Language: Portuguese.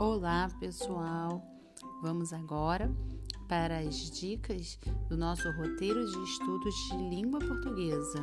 Olá, pessoal! Vamos agora para as dicas do nosso roteiro de estudos de língua portuguesa.